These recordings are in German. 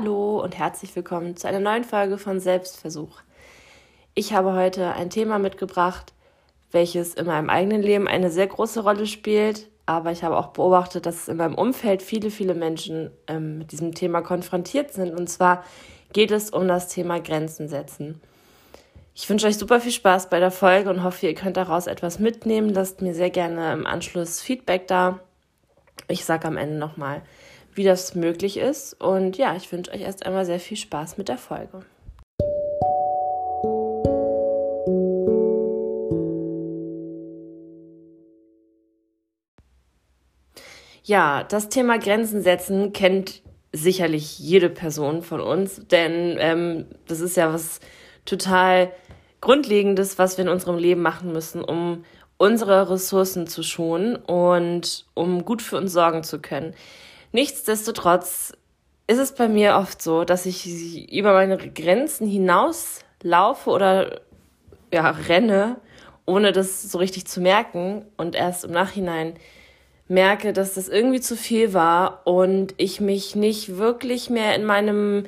Hallo und herzlich willkommen zu einer neuen Folge von Selbstversuch. Ich habe heute ein Thema mitgebracht, welches in meinem eigenen Leben eine sehr große Rolle spielt, aber ich habe auch beobachtet, dass in meinem Umfeld viele, viele Menschen ähm, mit diesem Thema konfrontiert sind. Und zwar geht es um das Thema Grenzen setzen. Ich wünsche euch super viel Spaß bei der Folge und hoffe, ihr könnt daraus etwas mitnehmen. Lasst mir sehr gerne im Anschluss Feedback da. Ich sage am Ende nochmal, wie das möglich ist. Und ja, ich wünsche euch erst einmal sehr viel Spaß mit der Folge. Ja, das Thema Grenzen setzen kennt sicherlich jede Person von uns, denn ähm, das ist ja was total Grundlegendes, was wir in unserem Leben machen müssen, um unsere Ressourcen zu schonen und um gut für uns sorgen zu können. Nichtsdestotrotz ist es bei mir oft so, dass ich über meine Grenzen hinaus laufe oder ja, renne, ohne das so richtig zu merken und erst im Nachhinein merke, dass das irgendwie zu viel war und ich mich nicht wirklich mehr in meinem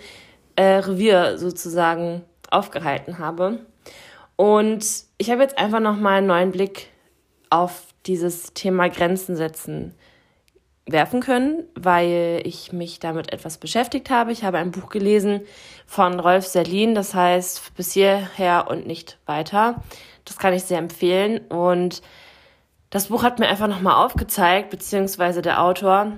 äh, Revier sozusagen aufgehalten habe. Und ich habe jetzt einfach noch mal einen neuen Blick auf dieses Thema Grenzen setzen werfen können, weil ich mich damit etwas beschäftigt habe. Ich habe ein Buch gelesen von Rolf Serlin, das heißt bis hierher und nicht weiter. Das kann ich sehr empfehlen und das Buch hat mir einfach nochmal aufgezeigt, beziehungsweise der Autor,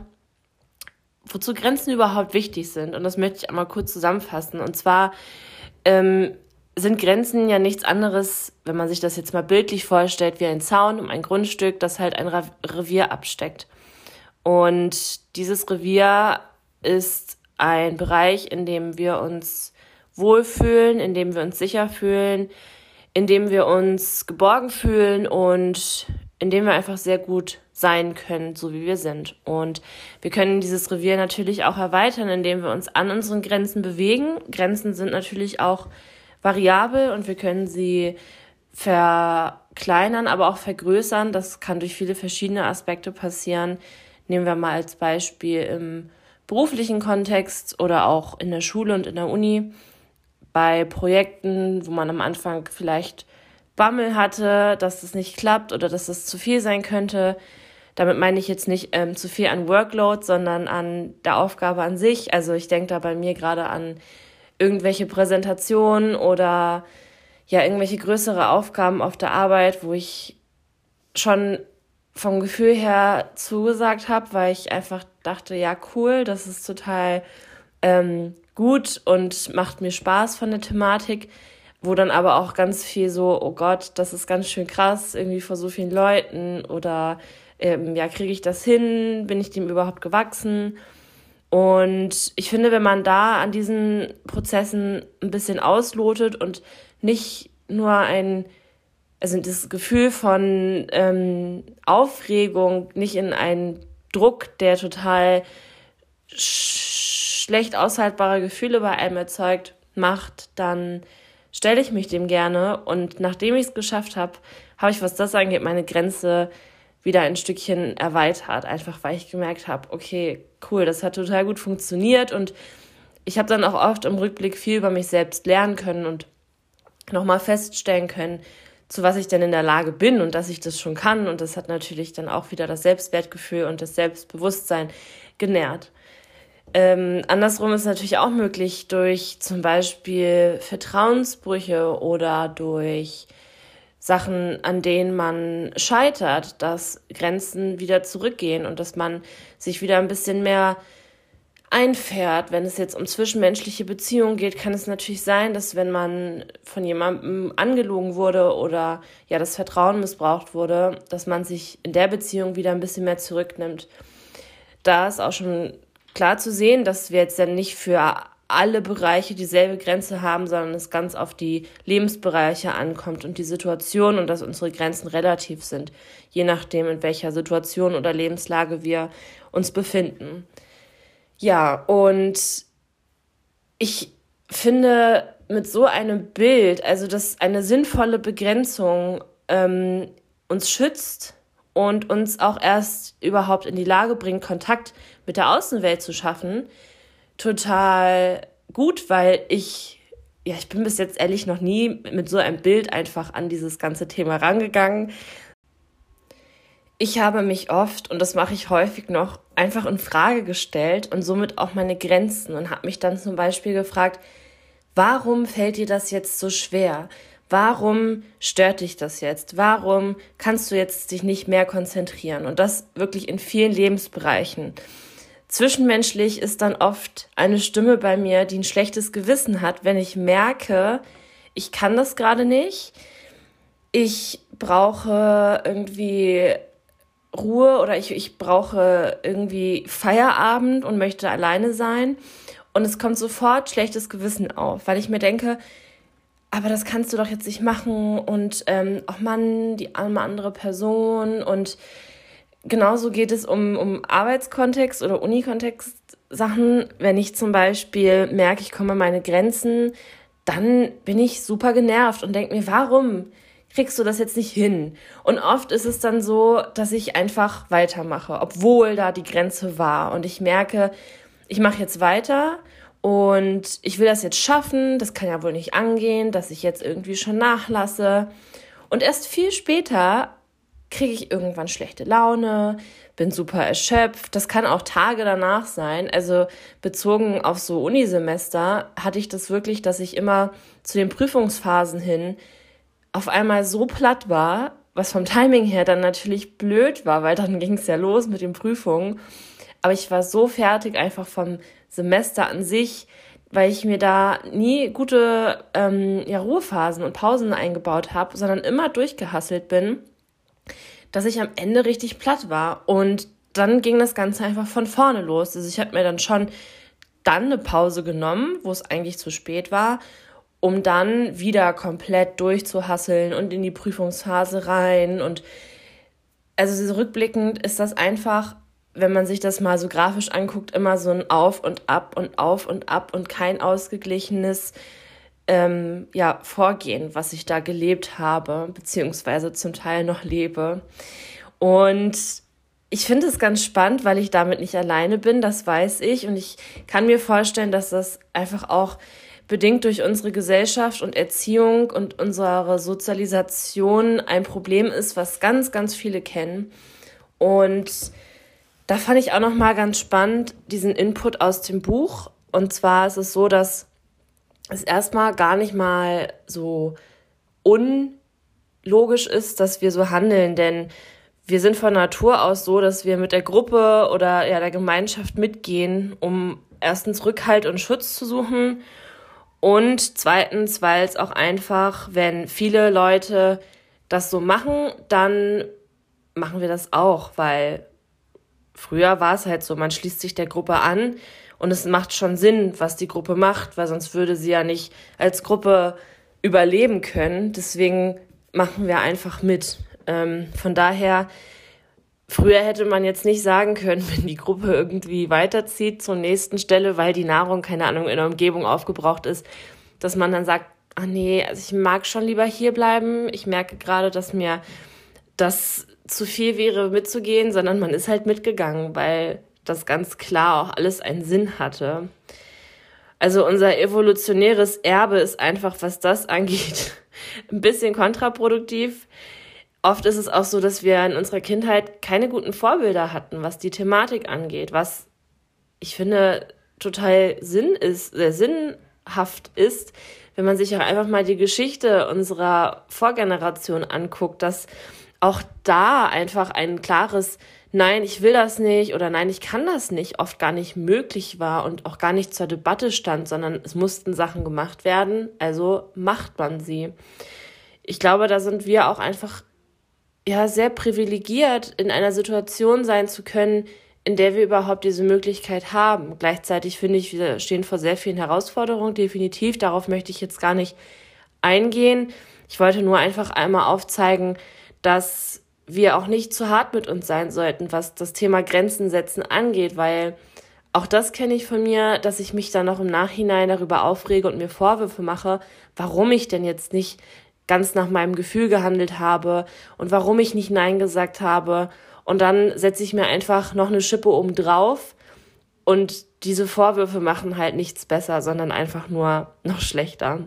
wozu Grenzen überhaupt wichtig sind. Und das möchte ich einmal kurz zusammenfassen. Und zwar ähm, sind Grenzen ja nichts anderes, wenn man sich das jetzt mal bildlich vorstellt, wie ein Zaun um ein Grundstück, das halt ein Revier absteckt. Und dieses Revier ist ein Bereich, in dem wir uns wohlfühlen, in dem wir uns sicher fühlen, in dem wir uns geborgen fühlen und in dem wir einfach sehr gut sein können, so wie wir sind. Und wir können dieses Revier natürlich auch erweitern, indem wir uns an unseren Grenzen bewegen. Grenzen sind natürlich auch variabel und wir können sie verkleinern, aber auch vergrößern. Das kann durch viele verschiedene Aspekte passieren. Nehmen wir mal als Beispiel im beruflichen Kontext oder auch in der Schule und in der Uni bei Projekten, wo man am Anfang vielleicht Bammel hatte, dass das nicht klappt oder dass das zu viel sein könnte. Damit meine ich jetzt nicht ähm, zu viel an Workload, sondern an der Aufgabe an sich. Also ich denke da bei mir gerade an irgendwelche Präsentationen oder ja irgendwelche größere Aufgaben auf der Arbeit, wo ich schon vom Gefühl her zugesagt habe, weil ich einfach dachte, ja cool, das ist total ähm, gut und macht mir Spaß von der Thematik, wo dann aber auch ganz viel so, oh Gott, das ist ganz schön krass, irgendwie vor so vielen Leuten oder ähm, ja, kriege ich das hin, bin ich dem überhaupt gewachsen? Und ich finde, wenn man da an diesen Prozessen ein bisschen auslotet und nicht nur ein also das Gefühl von ähm, Aufregung nicht in einen Druck, der total sch schlecht aushaltbare Gefühle bei einem erzeugt, macht, dann stelle ich mich dem gerne. Und nachdem ich es geschafft habe, habe ich, was das angeht, meine Grenze wieder ein Stückchen erweitert, einfach weil ich gemerkt habe, okay, cool, das hat total gut funktioniert. Und ich habe dann auch oft im Rückblick viel über mich selbst lernen können und nochmal feststellen können, zu was ich denn in der Lage bin und dass ich das schon kann. Und das hat natürlich dann auch wieder das Selbstwertgefühl und das Selbstbewusstsein genährt. Ähm, andersrum ist natürlich auch möglich durch zum Beispiel Vertrauensbrüche oder durch Sachen, an denen man scheitert, dass Grenzen wieder zurückgehen und dass man sich wieder ein bisschen mehr einfährt. Wenn es jetzt um zwischenmenschliche Beziehungen geht, kann es natürlich sein, dass wenn man von jemandem angelogen wurde oder ja das Vertrauen missbraucht wurde, dass man sich in der Beziehung wieder ein bisschen mehr zurücknimmt. Da ist auch schon klar zu sehen, dass wir jetzt dann nicht für alle Bereiche dieselbe Grenze haben, sondern es ganz auf die Lebensbereiche ankommt und die Situation und dass unsere Grenzen relativ sind, je nachdem, in welcher Situation oder Lebenslage wir uns befinden. Ja, und ich finde mit so einem Bild, also dass eine sinnvolle Begrenzung ähm, uns schützt und uns auch erst überhaupt in die Lage bringt, Kontakt mit der Außenwelt zu schaffen, total gut, weil ich, ja, ich bin bis jetzt ehrlich noch nie mit so einem Bild einfach an dieses ganze Thema rangegangen. Ich habe mich oft, und das mache ich häufig noch, einfach in Frage gestellt und somit auch meine Grenzen und habe mich dann zum Beispiel gefragt, warum fällt dir das jetzt so schwer? Warum stört dich das jetzt? Warum kannst du jetzt dich nicht mehr konzentrieren? Und das wirklich in vielen Lebensbereichen. Zwischenmenschlich ist dann oft eine Stimme bei mir, die ein schlechtes Gewissen hat, wenn ich merke, ich kann das gerade nicht. Ich brauche irgendwie Ruhe oder ich, ich brauche irgendwie Feierabend und möchte alleine sein. Und es kommt sofort schlechtes Gewissen auf, weil ich mir denke, aber das kannst du doch jetzt nicht machen und ähm, ach Mann, die arme andere Person und genauso geht es um, um Arbeitskontext oder Unikontext Sachen. Wenn ich zum Beispiel merke, ich komme an meine Grenzen, dann bin ich super genervt und denke mir, warum kriegst du das jetzt nicht hin? Und oft ist es dann so, dass ich einfach weitermache, obwohl da die Grenze war. Und ich merke, ich mache jetzt weiter und ich will das jetzt schaffen. Das kann ja wohl nicht angehen, dass ich jetzt irgendwie schon nachlasse. Und erst viel später kriege ich irgendwann schlechte Laune, bin super erschöpft. Das kann auch Tage danach sein. Also bezogen auf so Unisemester hatte ich das wirklich, dass ich immer zu den Prüfungsphasen hin auf einmal so platt war, was vom Timing her dann natürlich blöd war, weil dann ging es ja los mit den Prüfungen. Aber ich war so fertig einfach vom Semester an sich, weil ich mir da nie gute ähm, ja, Ruhephasen und Pausen eingebaut habe, sondern immer durchgehasselt bin dass ich am Ende richtig platt war. Und dann ging das Ganze einfach von vorne los. Also ich habe mir dann schon dann eine Pause genommen, wo es eigentlich zu spät war, um dann wieder komplett durchzuhasseln und in die Prüfungsphase rein. Und also rückblickend ist das einfach, wenn man sich das mal so grafisch anguckt, immer so ein Auf und Ab und Auf und Ab und kein ausgeglichenes ähm, ja, Vorgehen, was ich da gelebt habe, beziehungsweise zum Teil noch lebe. Und ich finde es ganz spannend, weil ich damit nicht alleine bin, das weiß ich. Und ich kann mir vorstellen, dass das einfach auch bedingt durch unsere Gesellschaft und Erziehung und unsere Sozialisation ein Problem ist, was ganz, ganz viele kennen. Und da fand ich auch noch mal ganz spannend diesen Input aus dem Buch. Und zwar ist es so, dass es erstmal gar nicht mal so unlogisch ist, dass wir so handeln, denn wir sind von Natur aus so, dass wir mit der Gruppe oder ja, der Gemeinschaft mitgehen, um erstens Rückhalt und Schutz zu suchen und zweitens, weil es auch einfach, wenn viele Leute das so machen, dann machen wir das auch, weil früher war es halt so, man schließt sich der Gruppe an und es macht schon Sinn, was die Gruppe macht, weil sonst würde sie ja nicht als Gruppe überleben können. Deswegen machen wir einfach mit. Ähm, von daher, früher hätte man jetzt nicht sagen können, wenn die Gruppe irgendwie weiterzieht zur nächsten Stelle, weil die Nahrung, keine Ahnung, in der Umgebung aufgebraucht ist, dass man dann sagt, ah nee, also ich mag schon lieber hier bleiben. Ich merke gerade, dass mir das zu viel wäre, mitzugehen, sondern man ist halt mitgegangen, weil das ganz klar auch alles einen Sinn hatte. Also unser evolutionäres Erbe ist einfach, was das angeht, ein bisschen kontraproduktiv. Oft ist es auch so, dass wir in unserer Kindheit keine guten Vorbilder hatten, was die Thematik angeht, was ich finde total Sinn ist, sehr sinnhaft ist, wenn man sich auch einfach mal die Geschichte unserer Vorgeneration anguckt, dass auch da einfach ein klares Nein, ich will das nicht oder Nein, ich kann das nicht oft gar nicht möglich war und auch gar nicht zur Debatte stand, sondern es mussten Sachen gemacht werden, also macht man sie. Ich glaube, da sind wir auch einfach ja sehr privilegiert, in einer Situation sein zu können, in der wir überhaupt diese Möglichkeit haben. Gleichzeitig finde ich, wir stehen vor sehr vielen Herausforderungen, definitiv. Darauf möchte ich jetzt gar nicht eingehen. Ich wollte nur einfach einmal aufzeigen, dass wir auch nicht zu hart mit uns sein sollten, was das Thema Grenzen setzen angeht, weil auch das kenne ich von mir, dass ich mich dann noch im Nachhinein darüber aufrege und mir Vorwürfe mache, warum ich denn jetzt nicht ganz nach meinem Gefühl gehandelt habe und warum ich nicht Nein gesagt habe. Und dann setze ich mir einfach noch eine Schippe oben drauf Und diese Vorwürfe machen halt nichts besser, sondern einfach nur noch schlechter.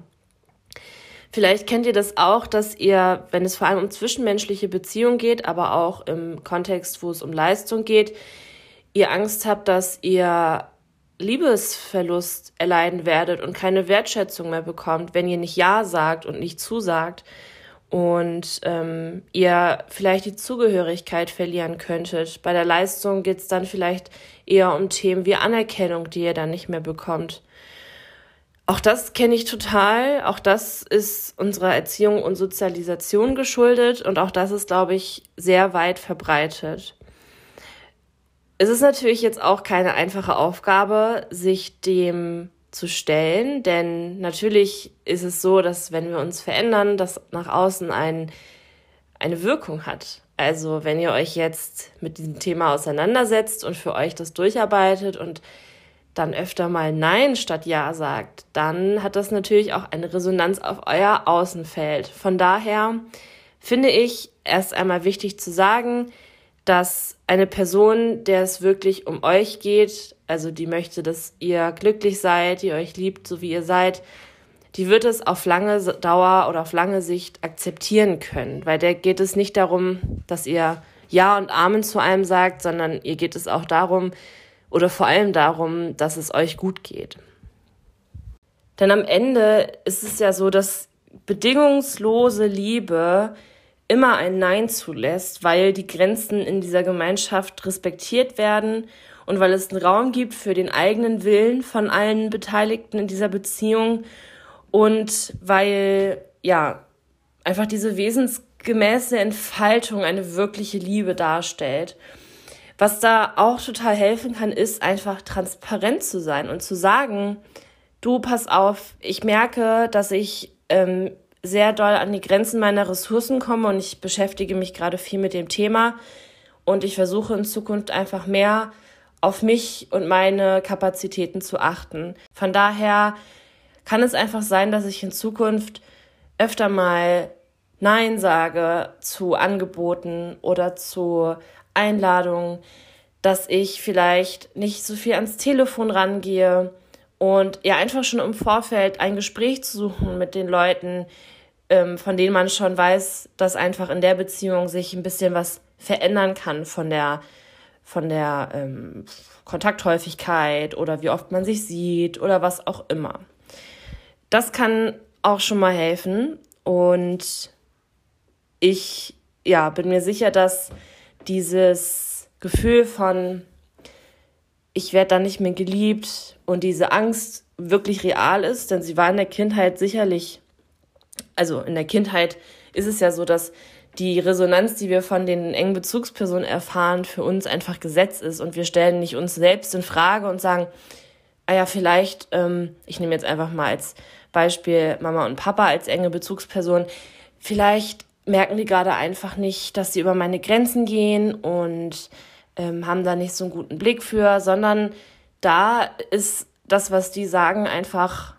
Vielleicht kennt ihr das auch, dass ihr, wenn es vor allem um zwischenmenschliche Beziehungen geht, aber auch im Kontext, wo es um Leistung geht, ihr Angst habt, dass ihr Liebesverlust erleiden werdet und keine Wertschätzung mehr bekommt, wenn ihr nicht Ja sagt und nicht zusagt und ähm, ihr vielleicht die Zugehörigkeit verlieren könntet. Bei der Leistung geht es dann vielleicht eher um Themen wie Anerkennung, die ihr dann nicht mehr bekommt. Auch das kenne ich total. Auch das ist unserer Erziehung und Sozialisation geschuldet und auch das ist, glaube ich, sehr weit verbreitet. Es ist natürlich jetzt auch keine einfache Aufgabe, sich dem zu stellen, denn natürlich ist es so, dass wenn wir uns verändern, das nach außen ein, eine Wirkung hat. Also wenn ihr euch jetzt mit diesem Thema auseinandersetzt und für euch das durcharbeitet und dann öfter mal Nein statt Ja sagt, dann hat das natürlich auch eine Resonanz auf euer Außenfeld. Von daher finde ich erst einmal wichtig zu sagen, dass eine Person, der es wirklich um euch geht, also die möchte, dass ihr glücklich seid, die euch liebt, so wie ihr seid, die wird es auf lange Dauer oder auf lange Sicht akzeptieren können, weil der geht es nicht darum, dass ihr Ja und Amen zu einem sagt, sondern ihr geht es auch darum, oder vor allem darum, dass es euch gut geht. Denn am Ende ist es ja so, dass bedingungslose Liebe immer ein Nein zulässt, weil die Grenzen in dieser Gemeinschaft respektiert werden und weil es einen Raum gibt für den eigenen Willen von allen Beteiligten in dieser Beziehung und weil, ja, einfach diese wesensgemäße Entfaltung eine wirkliche Liebe darstellt. Was da auch total helfen kann, ist einfach transparent zu sein und zu sagen, du, pass auf, ich merke, dass ich ähm, sehr doll an die Grenzen meiner Ressourcen komme und ich beschäftige mich gerade viel mit dem Thema und ich versuche in Zukunft einfach mehr auf mich und meine Kapazitäten zu achten. Von daher kann es einfach sein, dass ich in Zukunft öfter mal Nein sage zu Angeboten oder zu Einladungen, dass ich vielleicht nicht so viel ans Telefon rangehe und ja einfach schon im Vorfeld ein Gespräch zu suchen mit den Leuten, ähm, von denen man schon weiß, dass einfach in der Beziehung sich ein bisschen was verändern kann von der von der ähm, Kontakthäufigkeit oder wie oft man sich sieht oder was auch immer. Das kann auch schon mal helfen und ich ja bin mir sicher, dass dieses Gefühl von ich werde dann nicht mehr geliebt und diese Angst wirklich real ist, denn sie war in der Kindheit sicherlich also in der Kindheit ist es ja so, dass die Resonanz, die wir von den engen Bezugspersonen erfahren, für uns einfach Gesetz ist und wir stellen nicht uns selbst in Frage und sagen, ah ja, vielleicht, ähm, ich nehme jetzt einfach mal als Beispiel Mama und Papa als enge Bezugsperson, vielleicht merken die gerade einfach nicht, dass sie über meine Grenzen gehen und ähm, haben da nicht so einen guten Blick für, sondern da ist das, was die sagen, einfach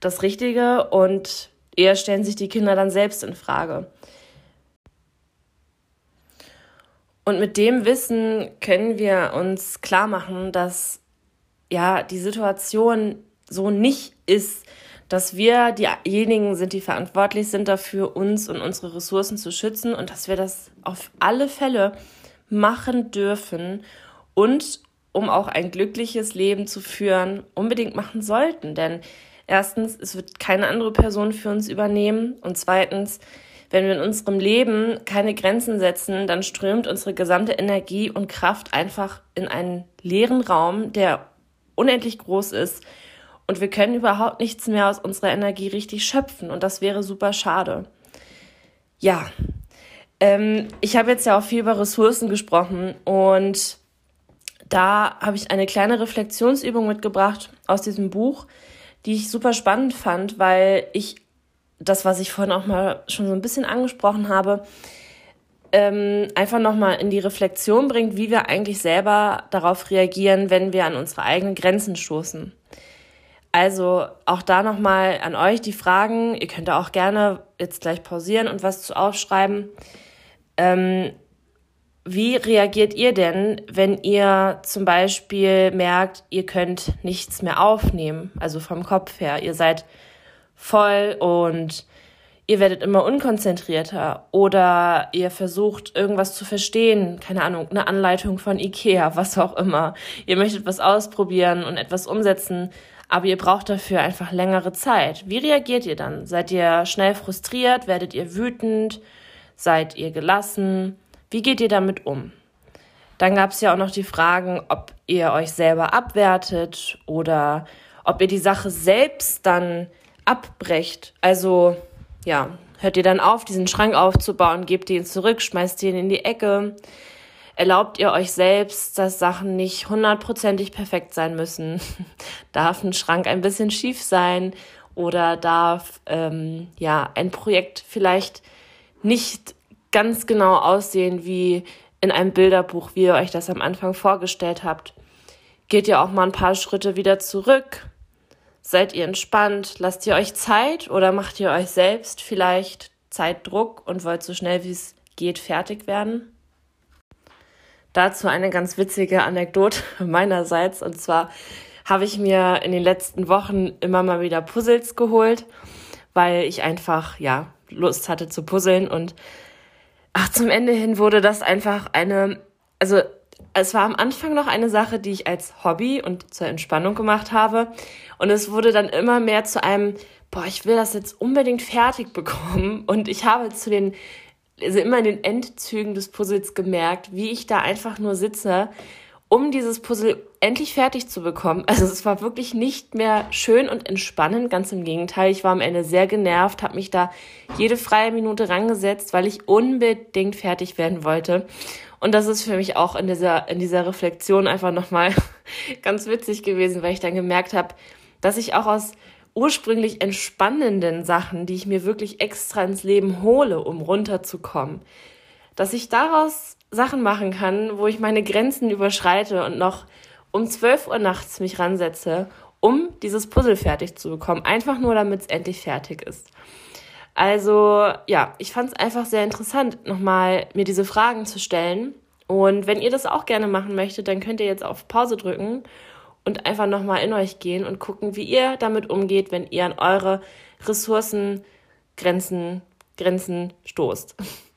das Richtige und eher stellen sich die Kinder dann selbst in Frage. Und mit dem Wissen können wir uns klar machen, dass ja die Situation so nicht ist, dass wir diejenigen sind, die verantwortlich sind dafür, uns und unsere Ressourcen zu schützen und dass wir das auf alle Fälle machen dürfen und um auch ein glückliches Leben zu führen, unbedingt machen sollten. Denn Erstens, es wird keine andere Person für uns übernehmen. Und zweitens, wenn wir in unserem Leben keine Grenzen setzen, dann strömt unsere gesamte Energie und Kraft einfach in einen leeren Raum, der unendlich groß ist. Und wir können überhaupt nichts mehr aus unserer Energie richtig schöpfen. Und das wäre super schade. Ja, ähm, ich habe jetzt ja auch viel über Ressourcen gesprochen und da habe ich eine kleine Reflexionsübung mitgebracht aus diesem Buch die ich super spannend fand, weil ich das, was ich vorhin auch mal schon so ein bisschen angesprochen habe, ähm, einfach nochmal in die Reflexion bringt, wie wir eigentlich selber darauf reagieren, wenn wir an unsere eigenen Grenzen stoßen. Also auch da nochmal an euch die Fragen. Ihr könnt auch gerne jetzt gleich pausieren und was zu aufschreiben. Ähm, wie reagiert ihr denn, wenn ihr zum Beispiel merkt, ihr könnt nichts mehr aufnehmen, also vom Kopf her, ihr seid voll und ihr werdet immer unkonzentrierter oder ihr versucht irgendwas zu verstehen, keine Ahnung, eine Anleitung von Ikea, was auch immer. Ihr möchtet was ausprobieren und etwas umsetzen, aber ihr braucht dafür einfach längere Zeit. Wie reagiert ihr dann? Seid ihr schnell frustriert? Werdet ihr wütend? Seid ihr gelassen? Wie geht ihr damit um? Dann gab es ja auch noch die Fragen, ob ihr euch selber abwertet oder ob ihr die Sache selbst dann abbrecht. Also ja, hört ihr dann auf, diesen Schrank aufzubauen, gebt ihn zurück, schmeißt ihn in die Ecke. Erlaubt ihr euch selbst, dass Sachen nicht hundertprozentig perfekt sein müssen? darf ein Schrank ein bisschen schief sein oder darf ähm, ja ein Projekt vielleicht nicht ganz genau aussehen wie in einem Bilderbuch, wie ihr euch das am Anfang vorgestellt habt? Geht ihr auch mal ein paar Schritte wieder zurück? Seid ihr entspannt? Lasst ihr euch Zeit oder macht ihr euch selbst vielleicht Zeitdruck und wollt so schnell wie es geht fertig werden? Dazu eine ganz witzige Anekdote meinerseits. Und zwar habe ich mir in den letzten Wochen immer mal wieder Puzzles geholt, weil ich einfach, ja, Lust hatte zu puzzeln. Und ach, zum Ende hin wurde das einfach eine, also es war am Anfang noch eine Sache, die ich als Hobby und zur Entspannung gemacht habe. Und es wurde dann immer mehr zu einem, boah, ich will das jetzt unbedingt fertig bekommen. Und ich habe zu den, also immer in den Endzügen des Puzzles gemerkt, wie ich da einfach nur sitze, um dieses Puzzle endlich fertig zu bekommen. Also es war wirklich nicht mehr schön und entspannend, ganz im Gegenteil. Ich war am Ende sehr genervt, habe mich da jede freie Minute rangesetzt, weil ich unbedingt fertig werden wollte. Und das ist für mich auch in dieser, in dieser Reflexion einfach nochmal ganz witzig gewesen, weil ich dann gemerkt habe, dass ich auch aus ursprünglich entspannenden Sachen, die ich mir wirklich extra ins Leben hole, um runterzukommen, dass ich daraus Sachen machen kann, wo ich meine Grenzen überschreite und noch um 12 Uhr nachts mich ransetze, um dieses Puzzle fertig zu bekommen. Einfach nur, damit es endlich fertig ist. Also ja, ich fand es einfach sehr interessant, nochmal mir diese Fragen zu stellen. Und wenn ihr das auch gerne machen möchtet, dann könnt ihr jetzt auf Pause drücken und einfach nochmal in euch gehen und gucken, wie ihr damit umgeht, wenn ihr an eure Ressourcen, Grenzen, Grenzen stoßt.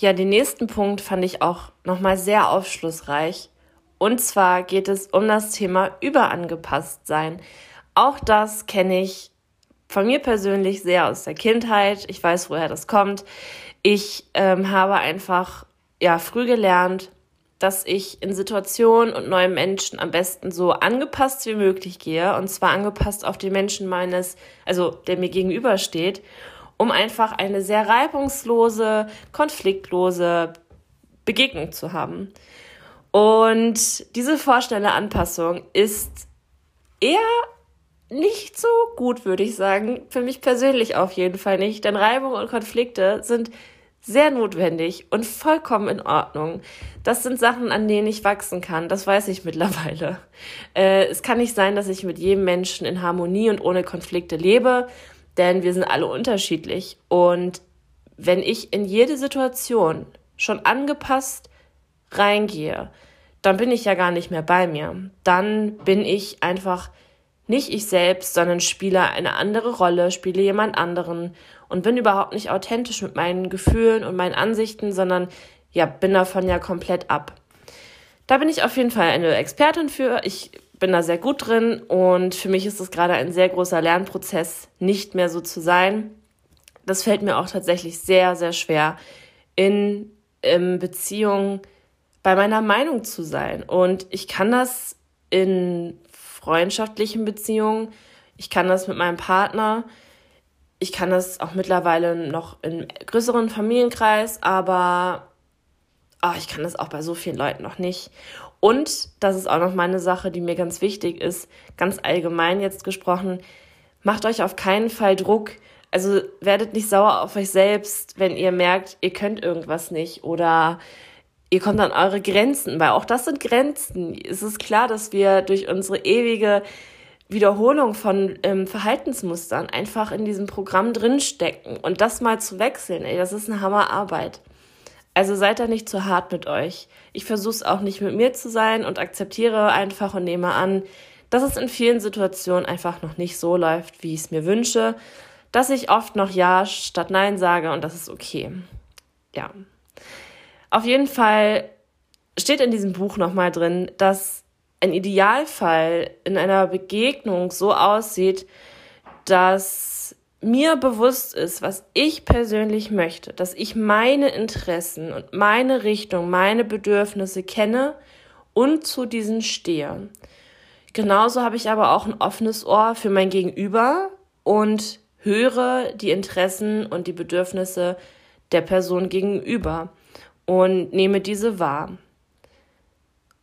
Ja, den nächsten Punkt fand ich auch nochmal sehr aufschlussreich. Und zwar geht es um das Thema überangepasst sein. Auch das kenne ich von mir persönlich sehr aus der Kindheit. Ich weiß, woher das kommt. Ich ähm, habe einfach ja früh gelernt, dass ich in Situationen und neuen Menschen am besten so angepasst wie möglich gehe und zwar angepasst auf den Menschen meines, also der mir gegenübersteht, um einfach eine sehr reibungslose, konfliktlose Begegnung zu haben. Und diese vorschnelle Anpassung ist eher nicht so gut, würde ich sagen. Für mich persönlich auf jeden Fall nicht. Denn Reibung und Konflikte sind sehr notwendig und vollkommen in Ordnung. Das sind Sachen, an denen ich wachsen kann. Das weiß ich mittlerweile. Äh, es kann nicht sein, dass ich mit jedem Menschen in Harmonie und ohne Konflikte lebe, denn wir sind alle unterschiedlich. Und wenn ich in jede Situation schon angepasst reingehe, dann bin ich ja gar nicht mehr bei mir. Dann bin ich einfach nicht ich selbst, sondern spiele eine andere Rolle, spiele jemand anderen und bin überhaupt nicht authentisch mit meinen Gefühlen und meinen Ansichten, sondern ja, bin davon ja komplett ab. Da bin ich auf jeden Fall eine Expertin für. Ich bin da sehr gut drin und für mich ist es gerade ein sehr großer Lernprozess, nicht mehr so zu sein. Das fällt mir auch tatsächlich sehr, sehr schwer, in, in Beziehungen bei meiner Meinung zu sein. Und ich kann das in freundschaftlichen Beziehungen. Ich kann das mit meinem Partner. Ich kann das auch mittlerweile noch im größeren Familienkreis, aber oh, ich kann das auch bei so vielen Leuten noch nicht. Und das ist auch noch meine Sache, die mir ganz wichtig ist, ganz allgemein jetzt gesprochen. Macht euch auf keinen Fall Druck. Also werdet nicht sauer auf euch selbst, wenn ihr merkt, ihr könnt irgendwas nicht oder ihr kommt an eure Grenzen, weil auch das sind Grenzen. Es ist klar, dass wir durch unsere ewige Wiederholung von ähm, Verhaltensmustern einfach in diesem Programm drinstecken und das mal zu wechseln, ey, das ist eine Hammerarbeit. Also seid da nicht zu hart mit euch. Ich versuche es auch nicht mit mir zu sein und akzeptiere einfach und nehme an, dass es in vielen Situationen einfach noch nicht so läuft, wie ich es mir wünsche, dass ich oft noch Ja statt Nein sage und das ist okay. Ja. Auf jeden Fall steht in diesem Buch nochmal drin, dass ein Idealfall in einer Begegnung so aussieht, dass mir bewusst ist, was ich persönlich möchte, dass ich meine Interessen und meine Richtung, meine Bedürfnisse kenne und zu diesen stehe. Genauso habe ich aber auch ein offenes Ohr für mein Gegenüber und höre die Interessen und die Bedürfnisse der Person gegenüber und nehme diese wahr.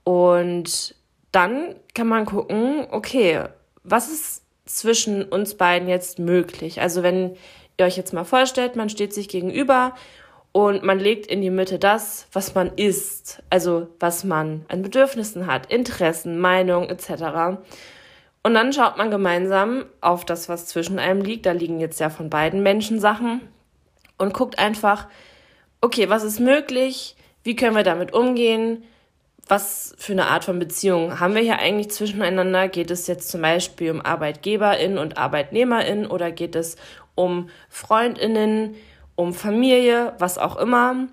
Und dann kann man gucken, okay, was ist zwischen uns beiden jetzt möglich? Also wenn ihr euch jetzt mal vorstellt, man steht sich gegenüber und man legt in die Mitte das, was man ist, also was man an Bedürfnissen hat, Interessen, Meinung etc. Und dann schaut man gemeinsam auf das, was zwischen einem liegt. Da liegen jetzt ja von beiden Menschen Sachen und guckt einfach, okay, was ist möglich? Wie können wir damit umgehen? Was für eine Art von Beziehung haben wir hier eigentlich zwischeneinander? Geht es jetzt zum Beispiel um ArbeitgeberInnen und ArbeitnehmerInnen oder geht es um FreundInnen? um Familie, was auch immer.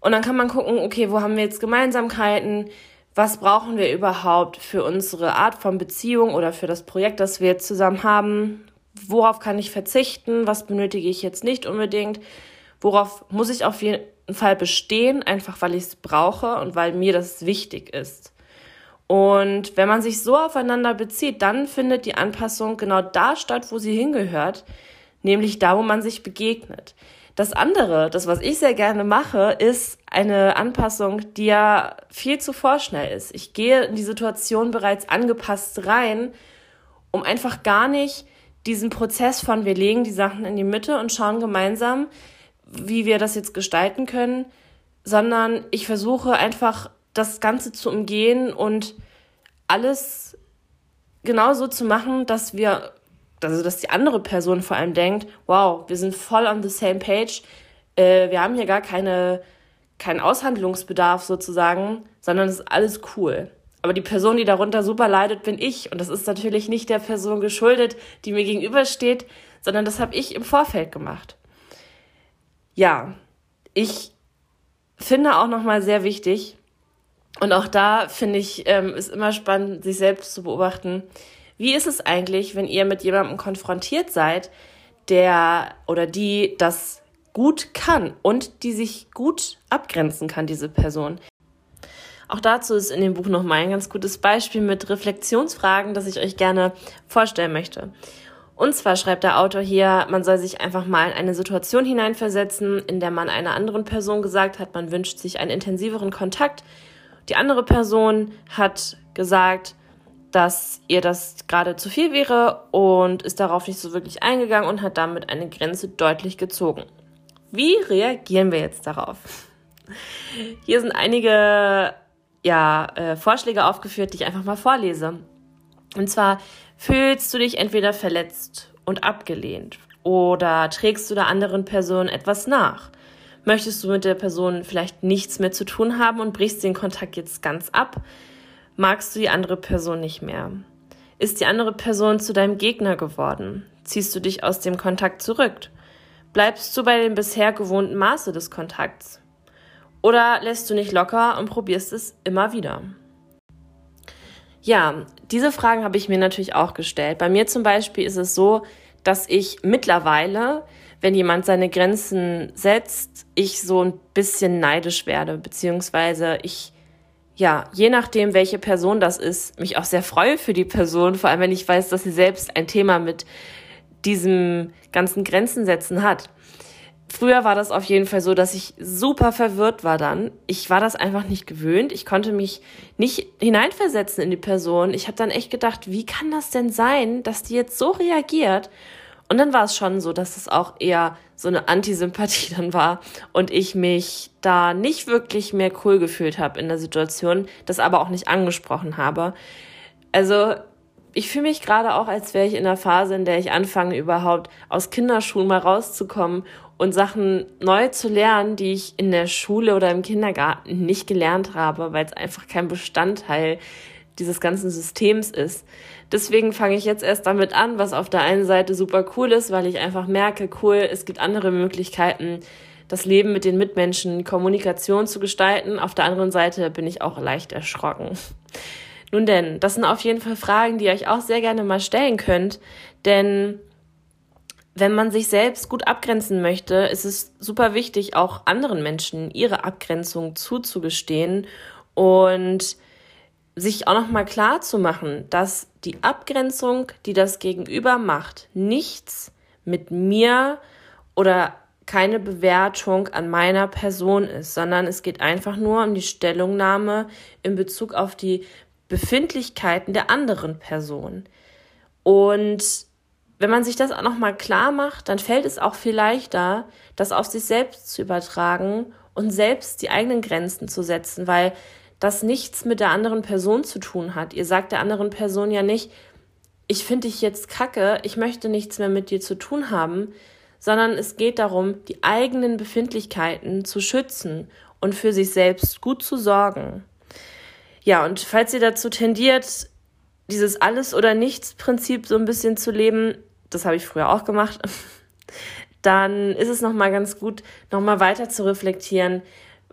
Und dann kann man gucken, okay, wo haben wir jetzt Gemeinsamkeiten? Was brauchen wir überhaupt für unsere Art von Beziehung oder für das Projekt, das wir jetzt zusammen haben? Worauf kann ich verzichten? Was benötige ich jetzt nicht unbedingt? Worauf muss ich auf jeden Fall bestehen, einfach weil ich es brauche und weil mir das wichtig ist? Und wenn man sich so aufeinander bezieht, dann findet die Anpassung genau da statt, wo sie hingehört, nämlich da, wo man sich begegnet. Das andere, das, was ich sehr gerne mache, ist eine Anpassung, die ja viel zu vorschnell ist. Ich gehe in die Situation bereits angepasst rein, um einfach gar nicht diesen Prozess von wir legen die Sachen in die Mitte und schauen gemeinsam, wie wir das jetzt gestalten können, sondern ich versuche einfach das Ganze zu umgehen und alles genauso zu machen, dass wir also dass die andere Person vor allem denkt, wow, wir sind voll on the same page, äh, wir haben hier gar keine, keinen Aushandlungsbedarf sozusagen, sondern es ist alles cool. Aber die Person, die darunter super leidet, bin ich. Und das ist natürlich nicht der Person geschuldet, die mir gegenübersteht, sondern das habe ich im Vorfeld gemacht. Ja, ich finde auch nochmal sehr wichtig, und auch da finde ich, ähm, immer spannend, sich selbst zu beobachten, wie ist es eigentlich, wenn ihr mit jemandem konfrontiert seid, der oder die das gut kann und die sich gut abgrenzen kann, diese Person? Auch dazu ist in dem Buch nochmal ein ganz gutes Beispiel mit Reflexionsfragen, das ich euch gerne vorstellen möchte. Und zwar schreibt der Autor hier, man soll sich einfach mal in eine Situation hineinversetzen, in der man einer anderen Person gesagt hat, man wünscht sich einen intensiveren Kontakt. Die andere Person hat gesagt, dass ihr das gerade zu viel wäre und ist darauf nicht so wirklich eingegangen und hat damit eine Grenze deutlich gezogen. Wie reagieren wir jetzt darauf? Hier sind einige ja, äh, Vorschläge aufgeführt, die ich einfach mal vorlese. Und zwar fühlst du dich entweder verletzt und abgelehnt oder trägst du der anderen Person etwas nach? Möchtest du mit der Person vielleicht nichts mehr zu tun haben und brichst den Kontakt jetzt ganz ab? magst du die andere Person nicht mehr? Ist die andere Person zu deinem Gegner geworden? Ziehst du dich aus dem Kontakt zurück? Bleibst du bei dem bisher gewohnten Maße des Kontakts? Oder lässt du nicht locker und probierst es immer wieder? Ja, diese Fragen habe ich mir natürlich auch gestellt. Bei mir zum Beispiel ist es so, dass ich mittlerweile, wenn jemand seine Grenzen setzt, ich so ein bisschen neidisch werde, beziehungsweise ich ja, je nachdem, welche Person das ist, mich auch sehr freue für die Person, vor allem wenn ich weiß, dass sie selbst ein Thema mit diesem ganzen Grenzen setzen hat. Früher war das auf jeden Fall so, dass ich super verwirrt war dann. Ich war das einfach nicht gewöhnt. Ich konnte mich nicht hineinversetzen in die Person. Ich habe dann echt gedacht, wie kann das denn sein, dass die jetzt so reagiert? Und dann war es schon so, dass es auch eher so eine Antisympathie dann war und ich mich da nicht wirklich mehr cool gefühlt habe in der Situation, das aber auch nicht angesprochen habe. Also ich fühle mich gerade auch, als wäre ich in einer Phase, in der ich anfange, überhaupt aus Kinderschuhen mal rauszukommen und Sachen neu zu lernen, die ich in der Schule oder im Kindergarten nicht gelernt habe, weil es einfach kein Bestandteil dieses ganzen Systems ist. Deswegen fange ich jetzt erst damit an, was auf der einen Seite super cool ist, weil ich einfach merke, cool, es gibt andere Möglichkeiten, das Leben mit den Mitmenschen, Kommunikation zu gestalten. Auf der anderen Seite bin ich auch leicht erschrocken. Nun denn, das sind auf jeden Fall Fragen, die ihr euch auch sehr gerne mal stellen könnt, denn wenn man sich selbst gut abgrenzen möchte, ist es super wichtig, auch anderen Menschen ihre Abgrenzung zuzugestehen und sich auch nochmal klar zu machen, dass die Abgrenzung, die das Gegenüber macht, nichts mit mir oder keine Bewertung an meiner Person ist, sondern es geht einfach nur um die Stellungnahme in Bezug auf die Befindlichkeiten der anderen Person. Und wenn man sich das auch nochmal klar macht, dann fällt es auch viel leichter, das auf sich selbst zu übertragen und selbst die eigenen Grenzen zu setzen, weil das nichts mit der anderen Person zu tun hat. Ihr sagt der anderen Person ja nicht, ich finde dich jetzt kacke, ich möchte nichts mehr mit dir zu tun haben, sondern es geht darum, die eigenen Befindlichkeiten zu schützen und für sich selbst gut zu sorgen. Ja, und falls ihr dazu tendiert, dieses Alles- oder Nichts-Prinzip so ein bisschen zu leben, das habe ich früher auch gemacht, dann ist es nochmal ganz gut, nochmal weiter zu reflektieren,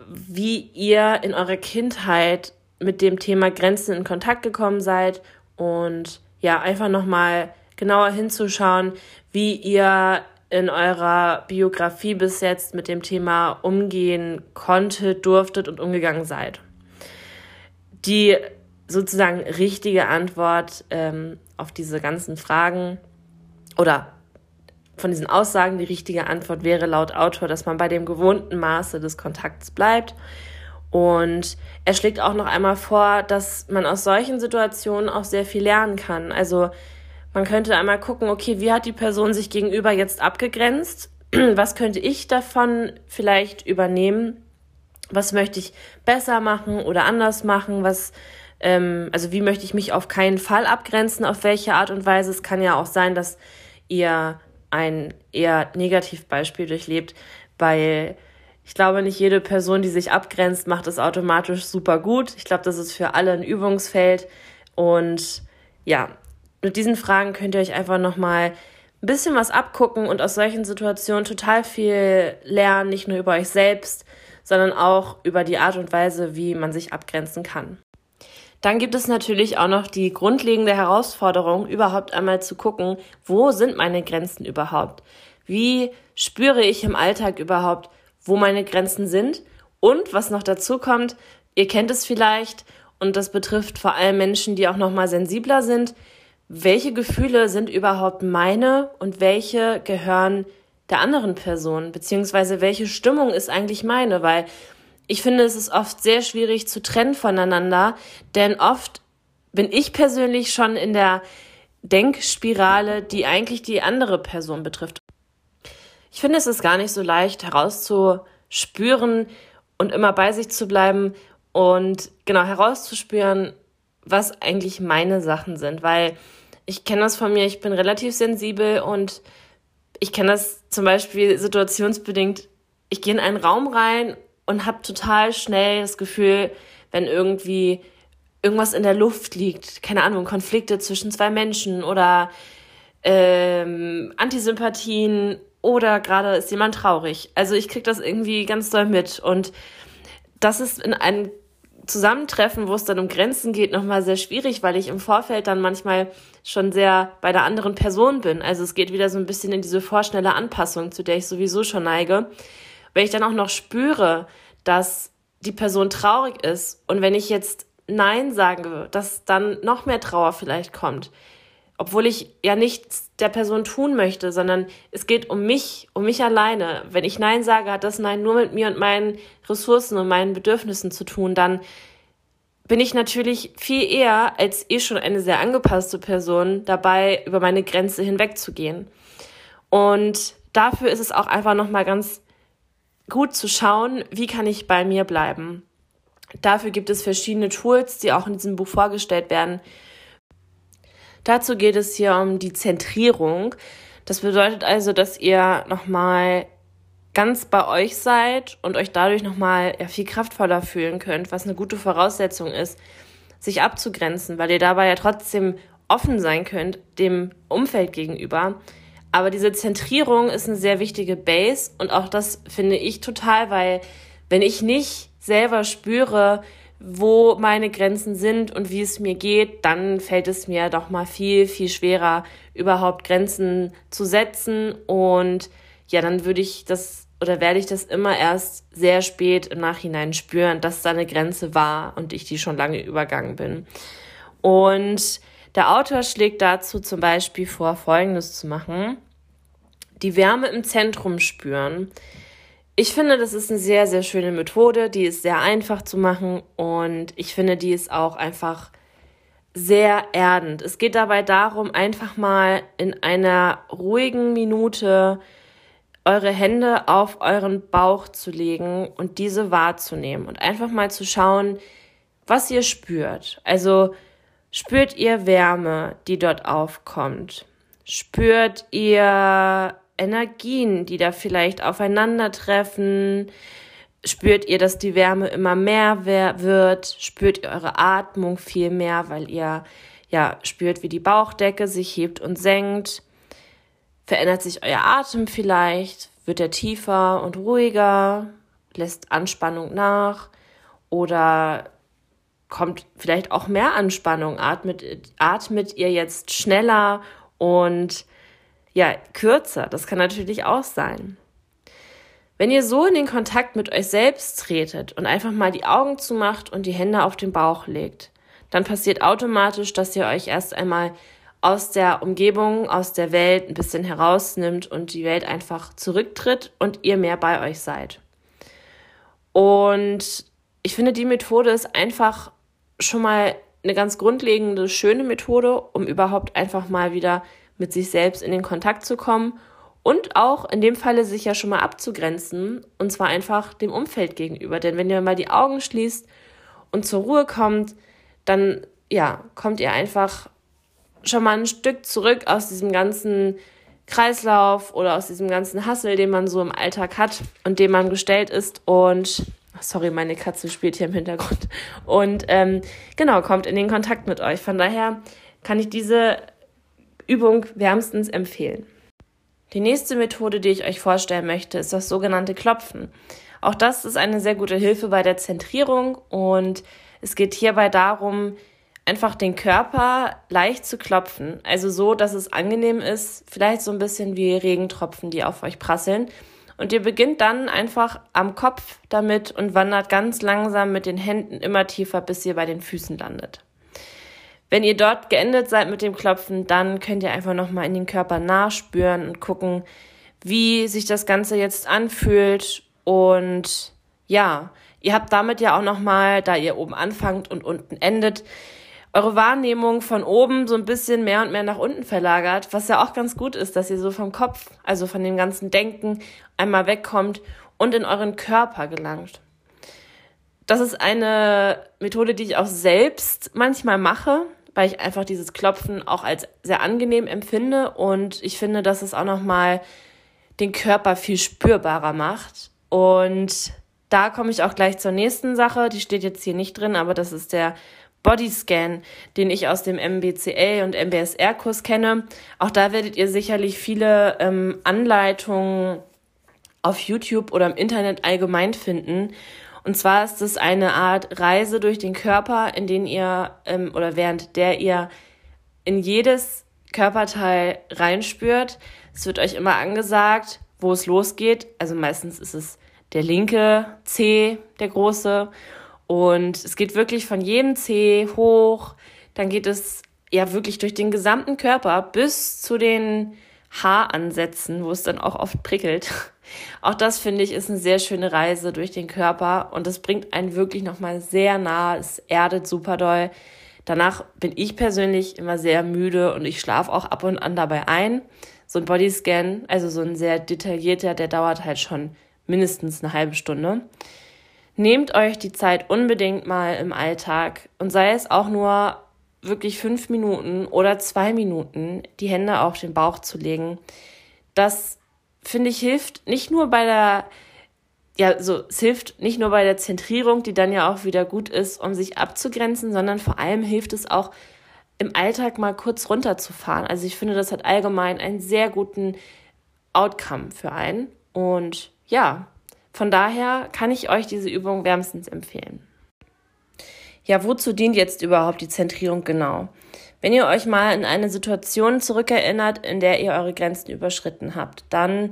wie ihr in eurer Kindheit mit dem Thema Grenzen in Kontakt gekommen seid und ja, einfach nochmal genauer hinzuschauen, wie ihr in eurer Biografie bis jetzt mit dem Thema umgehen konntet, durftet und umgegangen seid. Die sozusagen richtige Antwort ähm, auf diese ganzen Fragen oder von diesen Aussagen die richtige Antwort wäre laut Autor, dass man bei dem gewohnten Maße des Kontakts bleibt. Und er schlägt auch noch einmal vor, dass man aus solchen Situationen auch sehr viel lernen kann. Also man könnte einmal gucken, okay, wie hat die Person sich gegenüber jetzt abgegrenzt? Was könnte ich davon vielleicht übernehmen? Was möchte ich besser machen oder anders machen? Was, ähm, also wie möchte ich mich auf keinen Fall abgrenzen? Auf welche Art und Weise? Es kann ja auch sein, dass ihr ein eher Negativbeispiel durchlebt, weil ich glaube, nicht jede Person, die sich abgrenzt, macht es automatisch super gut. Ich glaube, das ist für alle ein Übungsfeld. Und ja, mit diesen Fragen könnt ihr euch einfach nochmal ein bisschen was abgucken und aus solchen Situationen total viel lernen, nicht nur über euch selbst, sondern auch über die Art und Weise, wie man sich abgrenzen kann. Dann gibt es natürlich auch noch die grundlegende Herausforderung, überhaupt einmal zu gucken, wo sind meine Grenzen überhaupt? Wie spüre ich im Alltag überhaupt, wo meine Grenzen sind? Und was noch dazu kommt, ihr kennt es vielleicht, und das betrifft vor allem Menschen, die auch noch mal sensibler sind, welche Gefühle sind überhaupt meine und welche gehören der anderen Person, beziehungsweise welche Stimmung ist eigentlich meine, weil ich finde, es ist oft sehr schwierig zu trennen voneinander, denn oft bin ich persönlich schon in der Denkspirale, die eigentlich die andere Person betrifft. Ich finde, es ist gar nicht so leicht herauszuspüren und immer bei sich zu bleiben und genau herauszuspüren, was eigentlich meine Sachen sind, weil ich kenne das von mir, ich bin relativ sensibel und ich kenne das zum Beispiel situationsbedingt. Ich gehe in einen Raum rein und habe total schnell das Gefühl, wenn irgendwie irgendwas in der Luft liegt, keine Ahnung, Konflikte zwischen zwei Menschen oder ähm, Antisympathien oder gerade ist jemand traurig. Also ich krieg das irgendwie ganz doll mit und das ist in einem Zusammentreffen, wo es dann um Grenzen geht, nochmal sehr schwierig, weil ich im Vorfeld dann manchmal schon sehr bei der anderen Person bin. Also es geht wieder so ein bisschen in diese vorschnelle Anpassung, zu der ich sowieso schon neige. Wenn ich dann auch noch spüre, dass die Person traurig ist und wenn ich jetzt Nein sage, dass dann noch mehr Trauer vielleicht kommt, obwohl ich ja nichts der Person tun möchte, sondern es geht um mich, um mich alleine. Wenn ich Nein sage, hat das Nein nur mit mir und meinen Ressourcen und meinen Bedürfnissen zu tun, dann bin ich natürlich viel eher als eh schon eine sehr angepasste Person dabei, über meine Grenze hinwegzugehen. Und dafür ist es auch einfach nochmal ganz gut zu schauen, wie kann ich bei mir bleiben. Dafür gibt es verschiedene Tools, die auch in diesem Buch vorgestellt werden. Dazu geht es hier um die Zentrierung. Das bedeutet also, dass ihr nochmal ganz bei euch seid und euch dadurch nochmal ja, viel kraftvoller fühlen könnt, was eine gute Voraussetzung ist, sich abzugrenzen, weil ihr dabei ja trotzdem offen sein könnt dem Umfeld gegenüber. Aber diese Zentrierung ist eine sehr wichtige Base und auch das finde ich total, weil wenn ich nicht selber spüre, wo meine Grenzen sind und wie es mir geht, dann fällt es mir doch mal viel, viel schwerer, überhaupt Grenzen zu setzen. Und ja, dann würde ich das oder werde ich das immer erst sehr spät im Nachhinein spüren, dass da eine Grenze war und ich die schon lange übergangen bin. Und der Autor schlägt dazu zum Beispiel vor, Folgendes zu machen. Die Wärme im Zentrum spüren. Ich finde, das ist eine sehr, sehr schöne Methode. Die ist sehr einfach zu machen und ich finde, die ist auch einfach sehr erdend. Es geht dabei darum, einfach mal in einer ruhigen Minute eure Hände auf euren Bauch zu legen und diese wahrzunehmen und einfach mal zu schauen, was ihr spürt. Also spürt ihr Wärme, die dort aufkommt? Spürt ihr Energien, die da vielleicht aufeinandertreffen? Spürt ihr, dass die Wärme immer mehr wird? Spürt ihr eure Atmung viel mehr, weil ihr ja spürt, wie die Bauchdecke sich hebt und senkt? Verändert sich euer Atem vielleicht? Wird er tiefer und ruhiger? Lässt Anspannung nach? Oder kommt vielleicht auch mehr Anspannung? Atmet, atmet ihr jetzt schneller und ja, kürzer? Das kann natürlich auch sein. Wenn ihr so in den Kontakt mit euch selbst tretet und einfach mal die Augen zumacht und die Hände auf den Bauch legt, dann passiert automatisch, dass ihr euch erst einmal aus der Umgebung, aus der Welt ein bisschen herausnimmt und die Welt einfach zurücktritt und ihr mehr bei euch seid. Und ich finde, die Methode ist einfach schon mal eine ganz grundlegende, schöne Methode, um überhaupt einfach mal wieder mit sich selbst in den Kontakt zu kommen und auch in dem Falle sich ja schon mal abzugrenzen und zwar einfach dem Umfeld gegenüber. Denn wenn ihr mal die Augen schließt und zur Ruhe kommt, dann ja, kommt ihr einfach schon mal ein Stück zurück aus diesem ganzen Kreislauf oder aus diesem ganzen Hassel, den man so im Alltag hat und dem man gestellt ist und sorry, meine Katze spielt hier im Hintergrund und ähm, genau kommt in den Kontakt mit euch. Von daher kann ich diese Übung wärmstens empfehlen. Die nächste Methode, die ich euch vorstellen möchte, ist das sogenannte Klopfen. Auch das ist eine sehr gute Hilfe bei der Zentrierung und es geht hierbei darum, einfach den Körper leicht zu klopfen. Also so, dass es angenehm ist, vielleicht so ein bisschen wie Regentropfen, die auf euch prasseln. Und ihr beginnt dann einfach am Kopf damit und wandert ganz langsam mit den Händen immer tiefer, bis ihr bei den Füßen landet. Wenn ihr dort geendet seid mit dem Klopfen, dann könnt ihr einfach nochmal in den Körper nachspüren und gucken, wie sich das Ganze jetzt anfühlt. Und ja, ihr habt damit ja auch nochmal, da ihr oben anfangt und unten endet, eure Wahrnehmung von oben so ein bisschen mehr und mehr nach unten verlagert, was ja auch ganz gut ist, dass ihr so vom Kopf, also von dem ganzen Denken einmal wegkommt und in euren Körper gelangt. Das ist eine Methode, die ich auch selbst manchmal mache, weil ich einfach dieses Klopfen auch als sehr angenehm empfinde und ich finde, dass es auch nochmal den Körper viel spürbarer macht. Und da komme ich auch gleich zur nächsten Sache, die steht jetzt hier nicht drin, aber das ist der Bodyscan, den ich aus dem MBCA und MBSR-Kurs kenne. Auch da werdet ihr sicherlich viele ähm, Anleitungen auf YouTube oder im Internet allgemein finden. Und zwar ist es eine Art Reise durch den Körper, in den ihr ähm, oder während der ihr in jedes Körperteil reinspürt. Es wird euch immer angesagt, wo es losgeht. Also meistens ist es der linke C, der große. Und es geht wirklich von jedem Zeh hoch, dann geht es ja wirklich durch den gesamten Körper bis zu den Haaransätzen, wo es dann auch oft prickelt. Auch das finde ich ist eine sehr schöne Reise durch den Körper und es bringt einen wirklich nochmal sehr nah, es erdet super doll. Danach bin ich persönlich immer sehr müde und ich schlafe auch ab und an dabei ein. So ein Bodyscan, also so ein sehr detaillierter, der dauert halt schon mindestens eine halbe Stunde. Nehmt euch die Zeit unbedingt mal im Alltag und sei es auch nur wirklich fünf Minuten oder zwei Minuten, die Hände auf den Bauch zu legen. Das finde ich, hilft nicht nur bei der, ja, so, es hilft nicht nur bei der Zentrierung, die dann ja auch wieder gut ist, um sich abzugrenzen, sondern vor allem hilft es auch, im Alltag mal kurz runterzufahren. Also ich finde, das hat allgemein einen sehr guten Outcome für einen. Und ja, von daher kann ich euch diese Übung wärmstens empfehlen. Ja, wozu dient jetzt überhaupt die Zentrierung genau? Wenn ihr euch mal in eine Situation zurückerinnert, in der ihr eure Grenzen überschritten habt, dann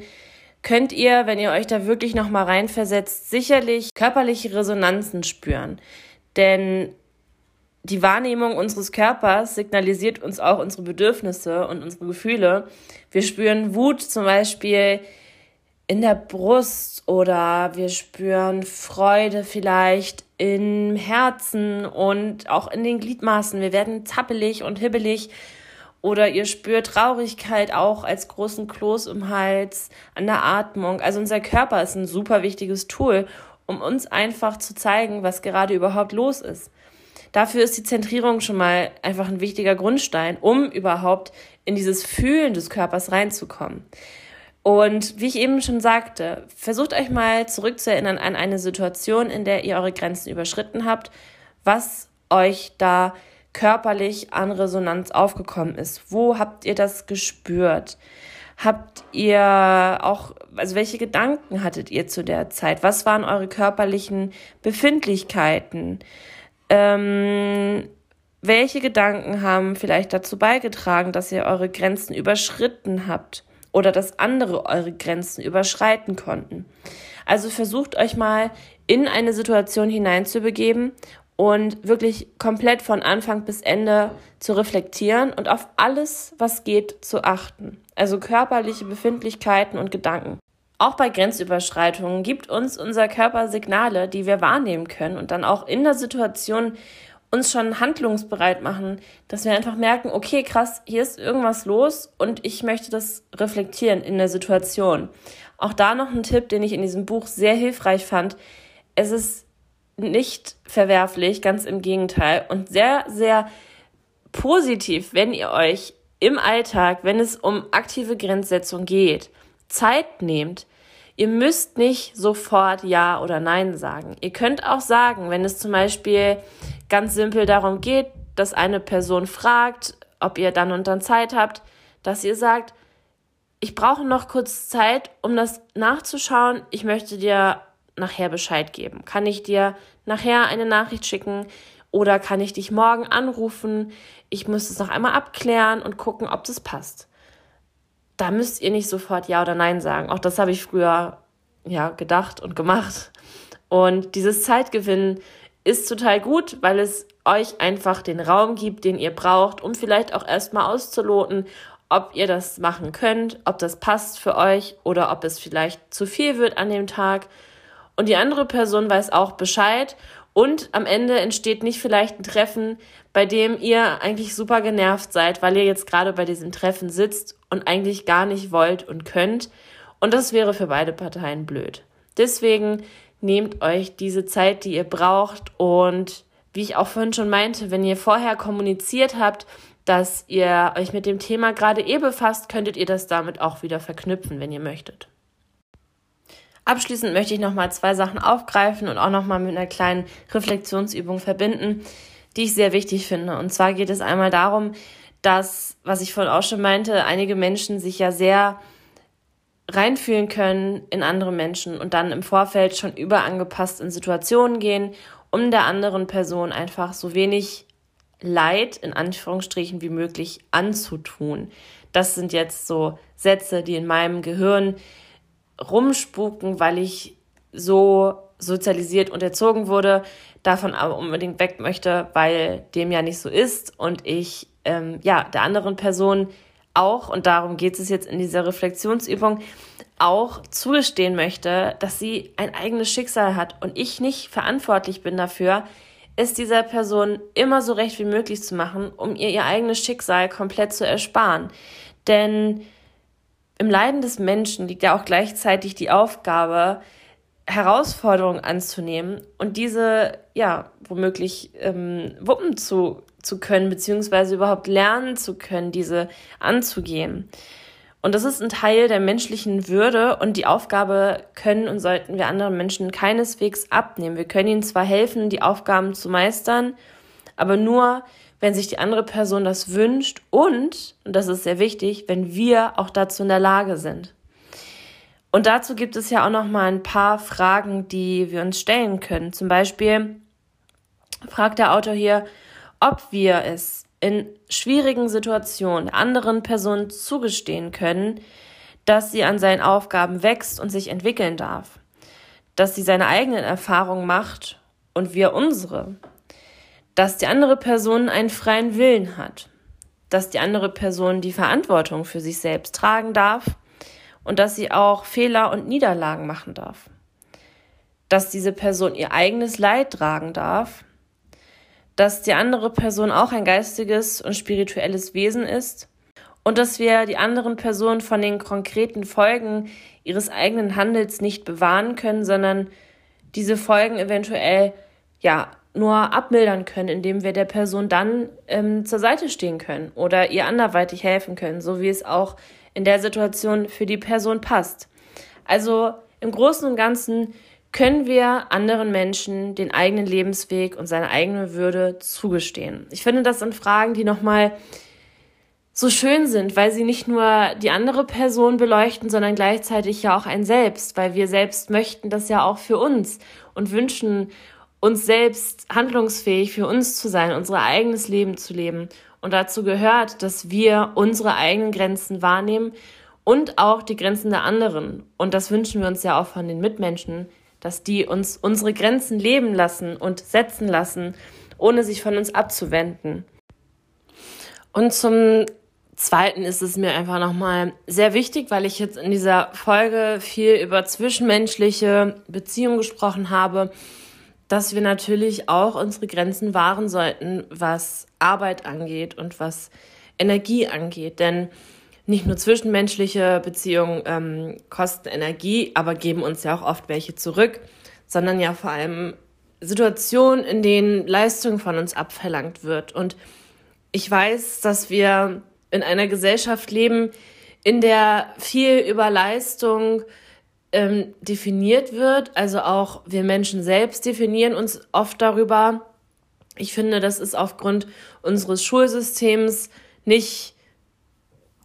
könnt ihr, wenn ihr euch da wirklich nochmal reinversetzt, sicherlich körperliche Resonanzen spüren. Denn die Wahrnehmung unseres Körpers signalisiert uns auch unsere Bedürfnisse und unsere Gefühle. Wir spüren Wut zum Beispiel in der Brust oder wir spüren Freude vielleicht im Herzen und auch in den Gliedmaßen. Wir werden zappelig und hibbelig oder ihr spürt Traurigkeit auch als großen Kloß im Hals, an der Atmung. Also unser Körper ist ein super wichtiges Tool, um uns einfach zu zeigen, was gerade überhaupt los ist. Dafür ist die Zentrierung schon mal einfach ein wichtiger Grundstein, um überhaupt in dieses Fühlen des Körpers reinzukommen. Und wie ich eben schon sagte, versucht euch mal zurückzuerinnern an eine Situation, in der ihr eure Grenzen überschritten habt, was euch da körperlich an Resonanz aufgekommen ist. Wo habt ihr das gespürt? Habt ihr auch, also welche Gedanken hattet ihr zu der Zeit? Was waren eure körperlichen Befindlichkeiten? Ähm, welche Gedanken haben vielleicht dazu beigetragen, dass ihr eure Grenzen überschritten habt oder dass andere eure Grenzen überschreiten konnten? Also versucht euch mal in eine Situation hineinzubegeben und wirklich komplett von Anfang bis Ende zu reflektieren und auf alles, was geht, zu achten. Also körperliche Befindlichkeiten und Gedanken. Auch bei Grenzüberschreitungen gibt uns unser Körper Signale, die wir wahrnehmen können und dann auch in der Situation uns schon handlungsbereit machen, dass wir einfach merken, okay, krass, hier ist irgendwas los und ich möchte das reflektieren in der Situation. Auch da noch ein Tipp, den ich in diesem Buch sehr hilfreich fand. Es ist nicht verwerflich, ganz im Gegenteil und sehr, sehr positiv, wenn ihr euch im Alltag, wenn es um aktive Grenzsetzung geht, Zeit nehmt. Ihr müsst nicht sofort Ja oder Nein sagen. Ihr könnt auch sagen, wenn es zum Beispiel ganz simpel darum geht, dass eine Person fragt, ob ihr dann und dann Zeit habt, dass ihr sagt, ich brauche noch kurz Zeit, um das nachzuschauen. Ich möchte dir nachher Bescheid geben. Kann ich dir nachher eine Nachricht schicken oder kann ich dich morgen anrufen? Ich muss es noch einmal abklären und gucken, ob das passt da müsst ihr nicht sofort Ja oder Nein sagen. Auch das habe ich früher ja gedacht und gemacht. Und dieses Zeitgewinn ist total gut, weil es euch einfach den Raum gibt, den ihr braucht, um vielleicht auch erstmal auszuloten, ob ihr das machen könnt, ob das passt für euch oder ob es vielleicht zu viel wird an dem Tag. Und die andere Person weiß auch Bescheid und am Ende entsteht nicht vielleicht ein Treffen, bei dem ihr eigentlich super genervt seid, weil ihr jetzt gerade bei diesem Treffen sitzt und eigentlich gar nicht wollt und könnt. Und das wäre für beide Parteien blöd. Deswegen nehmt euch diese Zeit, die ihr braucht. Und wie ich auch vorhin schon meinte, wenn ihr vorher kommuniziert habt, dass ihr euch mit dem Thema gerade eh befasst, könntet ihr das damit auch wieder verknüpfen, wenn ihr möchtet. Abschließend möchte ich nochmal zwei Sachen aufgreifen und auch nochmal mit einer kleinen Reflexionsübung verbinden, die ich sehr wichtig finde. Und zwar geht es einmal darum, dass, was ich vorhin auch schon meinte, einige Menschen sich ja sehr reinfühlen können in andere Menschen und dann im Vorfeld schon überangepasst in Situationen gehen, um der anderen Person einfach so wenig Leid in Anführungsstrichen wie möglich anzutun. Das sind jetzt so Sätze, die in meinem Gehirn rumspuken, weil ich so sozialisiert und erzogen wurde, davon aber unbedingt weg möchte, weil dem ja nicht so ist und ich ähm, ja der anderen Person auch, und darum geht es jetzt in dieser Reflexionsübung, auch zugestehen möchte, dass sie ein eigenes Schicksal hat und ich nicht verantwortlich bin dafür, es dieser Person immer so recht wie möglich zu machen, um ihr ihr eigenes Schicksal komplett zu ersparen. Denn im Leiden des Menschen liegt ja auch gleichzeitig die Aufgabe, Herausforderungen anzunehmen und diese, ja, womöglich ähm, wuppen zu, zu können, beziehungsweise überhaupt lernen zu können, diese anzugehen. Und das ist ein Teil der menschlichen Würde und die Aufgabe können und sollten wir anderen Menschen keineswegs abnehmen. Wir können ihnen zwar helfen, die Aufgaben zu meistern, aber nur, wenn sich die andere Person das wünscht und, und das ist sehr wichtig, wenn wir auch dazu in der Lage sind. Und dazu gibt es ja auch noch mal ein paar Fragen, die wir uns stellen können. Zum Beispiel fragt der Autor hier, ob wir es in schwierigen Situationen anderen Personen zugestehen können, dass sie an seinen Aufgaben wächst und sich entwickeln darf, dass sie seine eigenen Erfahrungen macht und wir unsere, dass die andere Person einen freien Willen hat, dass die andere Person die Verantwortung für sich selbst tragen darf und dass sie auch Fehler und Niederlagen machen darf, dass diese Person ihr eigenes Leid tragen darf. Dass die andere Person auch ein geistiges und spirituelles Wesen ist. Und dass wir die anderen Personen von den konkreten Folgen ihres eigenen Handels nicht bewahren können, sondern diese Folgen eventuell ja nur abmildern können, indem wir der Person dann ähm, zur Seite stehen können oder ihr anderweitig helfen können, so wie es auch in der Situation für die Person passt. Also im Großen und Ganzen können wir anderen Menschen den eigenen Lebensweg und seine eigene Würde zugestehen? Ich finde, das sind Fragen, die nochmal so schön sind, weil sie nicht nur die andere Person beleuchten, sondern gleichzeitig ja auch ein selbst, weil wir selbst möchten das ja auch für uns und wünschen uns selbst handlungsfähig für uns zu sein, unser eigenes Leben zu leben. Und dazu gehört, dass wir unsere eigenen Grenzen wahrnehmen und auch die Grenzen der anderen. Und das wünschen wir uns ja auch von den Mitmenschen, dass die uns unsere Grenzen leben lassen und setzen lassen, ohne sich von uns abzuwenden. Und zum Zweiten ist es mir einfach nochmal sehr wichtig, weil ich jetzt in dieser Folge viel über zwischenmenschliche Beziehungen gesprochen habe, dass wir natürlich auch unsere Grenzen wahren sollten, was Arbeit angeht und was Energie angeht. Denn nicht nur zwischenmenschliche Beziehungen ähm, kosten Energie, aber geben uns ja auch oft welche zurück, sondern ja vor allem Situationen, in denen Leistung von uns abverlangt wird. Und ich weiß, dass wir in einer Gesellschaft leben, in der viel über Leistung ähm, definiert wird. Also auch wir Menschen selbst definieren uns oft darüber. Ich finde, das ist aufgrund unseres Schulsystems nicht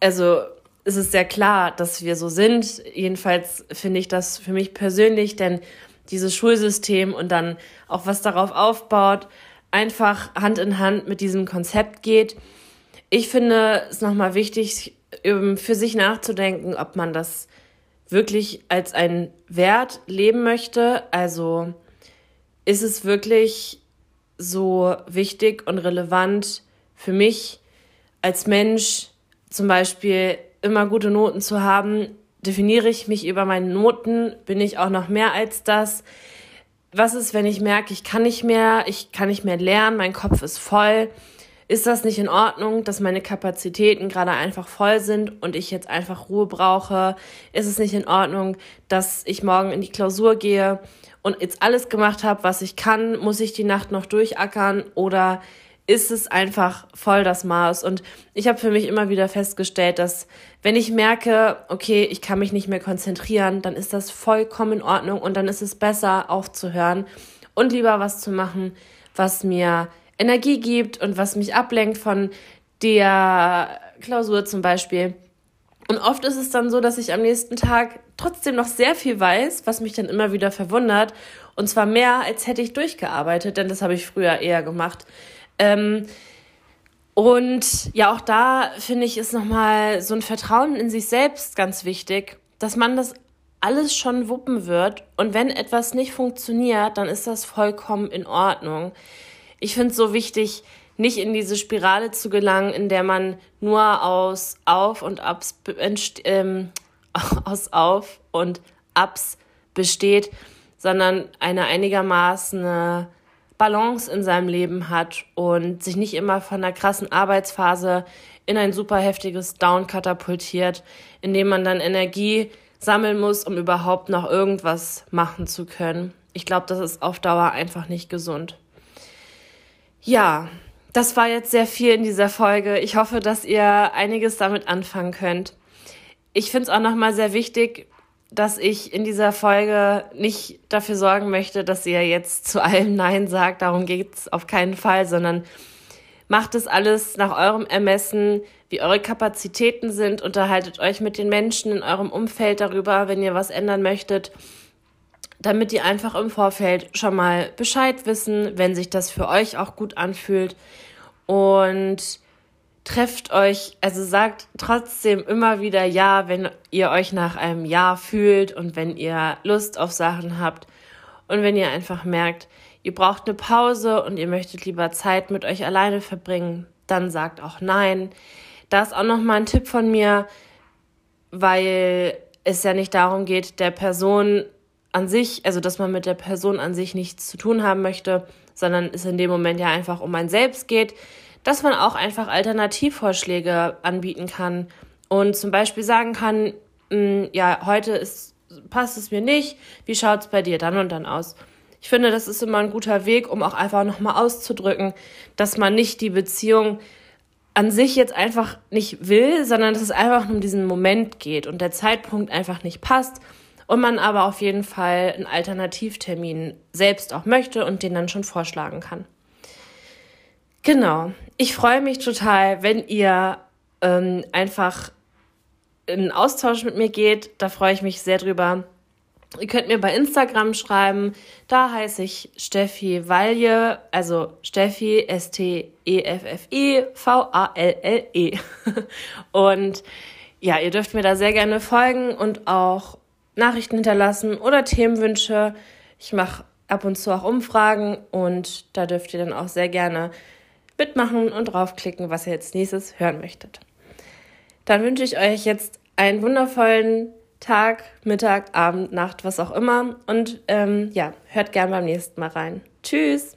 also es ist sehr klar, dass wir so sind. Jedenfalls finde ich das für mich persönlich, denn dieses Schulsystem und dann auch was darauf aufbaut, einfach Hand in Hand mit diesem Konzept geht. Ich finde es nochmal wichtig, für sich nachzudenken, ob man das wirklich als einen Wert leben möchte. Also ist es wirklich so wichtig und relevant für mich als Mensch, zum Beispiel immer gute Noten zu haben, definiere ich mich über meine Noten, bin ich auch noch mehr als das. Was ist, wenn ich merke, ich kann nicht mehr, ich kann nicht mehr lernen, mein Kopf ist voll? Ist das nicht in Ordnung, dass meine Kapazitäten gerade einfach voll sind und ich jetzt einfach Ruhe brauche? Ist es nicht in Ordnung, dass ich morgen in die Klausur gehe und jetzt alles gemacht habe, was ich kann? Muss ich die Nacht noch durchackern oder ist es einfach voll das Maß. Und ich habe für mich immer wieder festgestellt, dass wenn ich merke, okay, ich kann mich nicht mehr konzentrieren, dann ist das vollkommen in Ordnung und dann ist es besser aufzuhören und lieber was zu machen, was mir Energie gibt und was mich ablenkt von der Klausur zum Beispiel. Und oft ist es dann so, dass ich am nächsten Tag trotzdem noch sehr viel weiß, was mich dann immer wieder verwundert. Und zwar mehr, als hätte ich durchgearbeitet, denn das habe ich früher eher gemacht. Ähm, und ja, auch da finde ich, ist nochmal so ein Vertrauen in sich selbst ganz wichtig, dass man das alles schon wuppen wird. Und wenn etwas nicht funktioniert, dann ist das vollkommen in Ordnung. Ich finde es so wichtig, nicht in diese Spirale zu gelangen, in der man nur aus Auf und Abs ähm, aus Auf und Abs besteht, sondern eine einigermaßen Balance in seinem Leben hat und sich nicht immer von einer krassen Arbeitsphase in ein super heftiges Down katapultiert, in dem man dann Energie sammeln muss, um überhaupt noch irgendwas machen zu können. Ich glaube, das ist auf Dauer einfach nicht gesund. Ja, das war jetzt sehr viel in dieser Folge. Ich hoffe, dass ihr einiges damit anfangen könnt. ich finde es auch nochmal sehr wichtig, dass ich in dieser Folge nicht dafür sorgen möchte, dass ihr jetzt zu allem Nein sagt. Darum geht es auf keinen Fall, sondern macht es alles nach eurem Ermessen, wie eure Kapazitäten sind. Unterhaltet euch mit den Menschen in eurem Umfeld darüber, wenn ihr was ändern möchtet, damit ihr einfach im Vorfeld schon mal Bescheid wissen, wenn sich das für euch auch gut anfühlt. Und trefft euch, also sagt trotzdem immer wieder Ja, wenn ihr euch nach einem Ja fühlt und wenn ihr Lust auf Sachen habt und wenn ihr einfach merkt, ihr braucht eine Pause und ihr möchtet lieber Zeit mit euch alleine verbringen, dann sagt auch Nein. Da ist auch noch mal ein Tipp von mir, weil es ja nicht darum geht, der Person an sich, also dass man mit der Person an sich nichts zu tun haben möchte, sondern es in dem Moment ja einfach um ein Selbst geht dass man auch einfach Alternativvorschläge anbieten kann und zum Beispiel sagen kann, mh, hm, ja, heute ist, passt es mir nicht, wie schaut es bei dir dann und dann aus? Ich finde, das ist immer ein guter Weg, um auch einfach nochmal auszudrücken, dass man nicht die Beziehung an sich jetzt einfach nicht will, sondern dass es einfach um diesen Moment geht und der Zeitpunkt einfach nicht passt und man aber auf jeden Fall einen Alternativtermin selbst auch möchte und den dann schon vorschlagen kann. Genau. Ich freue mich total, wenn ihr ähm, einfach in Austausch mit mir geht. Da freue ich mich sehr drüber. Ihr könnt mir bei Instagram schreiben. Da heiße ich Steffi Valje, also Steffi S-T-E-F-F-I V-A-L-L-E. Und ja, ihr dürft mir da sehr gerne folgen und auch Nachrichten hinterlassen oder Themenwünsche. Ich mache ab und zu auch Umfragen und da dürft ihr dann auch sehr gerne mitmachen und draufklicken, was ihr jetzt nächstes hören möchtet. Dann wünsche ich euch jetzt einen wundervollen Tag, Mittag, Abend, Nacht, was auch immer. Und ähm, ja, hört gern beim nächsten Mal rein. Tschüss!